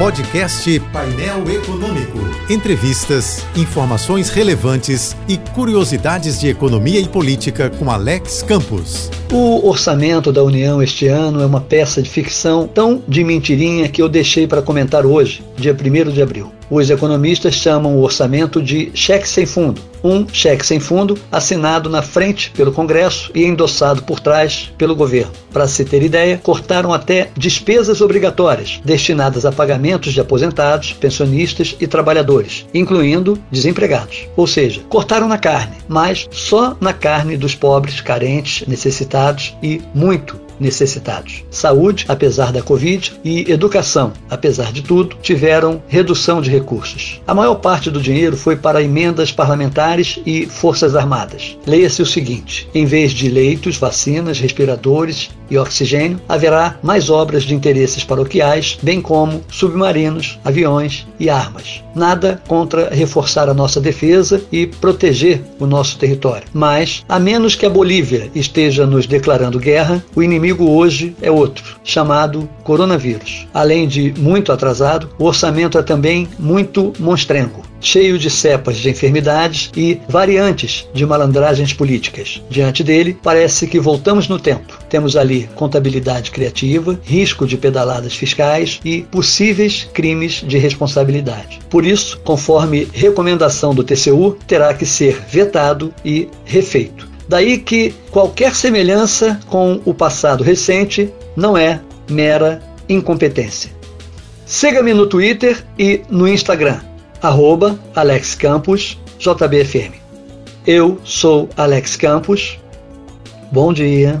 Podcast Painel Econômico. Entrevistas, informações relevantes e curiosidades de economia e política com Alex Campos. O orçamento da União este ano é uma peça de ficção tão de mentirinha que eu deixei para comentar hoje, dia 1 de abril. Os economistas chamam o orçamento de cheque sem fundo. Um cheque sem fundo assinado na frente pelo Congresso e endossado por trás pelo governo. Para se ter ideia, cortaram até despesas obrigatórias destinadas a pagamentos de aposentados, pensionistas e trabalhadores, incluindo desempregados. Ou seja, cortaram na carne, mas só na carne dos pobres, carentes, necessitados e muito necessitados. Saúde, apesar da Covid, e educação, apesar de tudo, tiveram redução de recursos. A maior parte do dinheiro foi para emendas parlamentares e Forças Armadas. Leia-se o seguinte: em vez de leitos, vacinas, respiradores e oxigênio, haverá mais obras de interesses paroquiais, bem como submarinos, aviões e armas. Nada contra reforçar a nossa defesa e proteger o nosso território. Mas, a menos que a Bolívia esteja nos declarando guerra, o inimigo inimigo hoje é outro, chamado coronavírus. Além de muito atrasado, o orçamento é também muito monstrengo, cheio de cepas de enfermidades e variantes de malandragens políticas. Diante dele, parece que voltamos no tempo. Temos ali contabilidade criativa, risco de pedaladas fiscais e possíveis crimes de responsabilidade. Por isso, conforme recomendação do TCU, terá que ser vetado e refeito. Daí que qualquer semelhança com o passado recente não é mera incompetência. Siga-me no Twitter e no Instagram, arroba Alex Campos, JBFM. Eu sou Alex Campos. Bom dia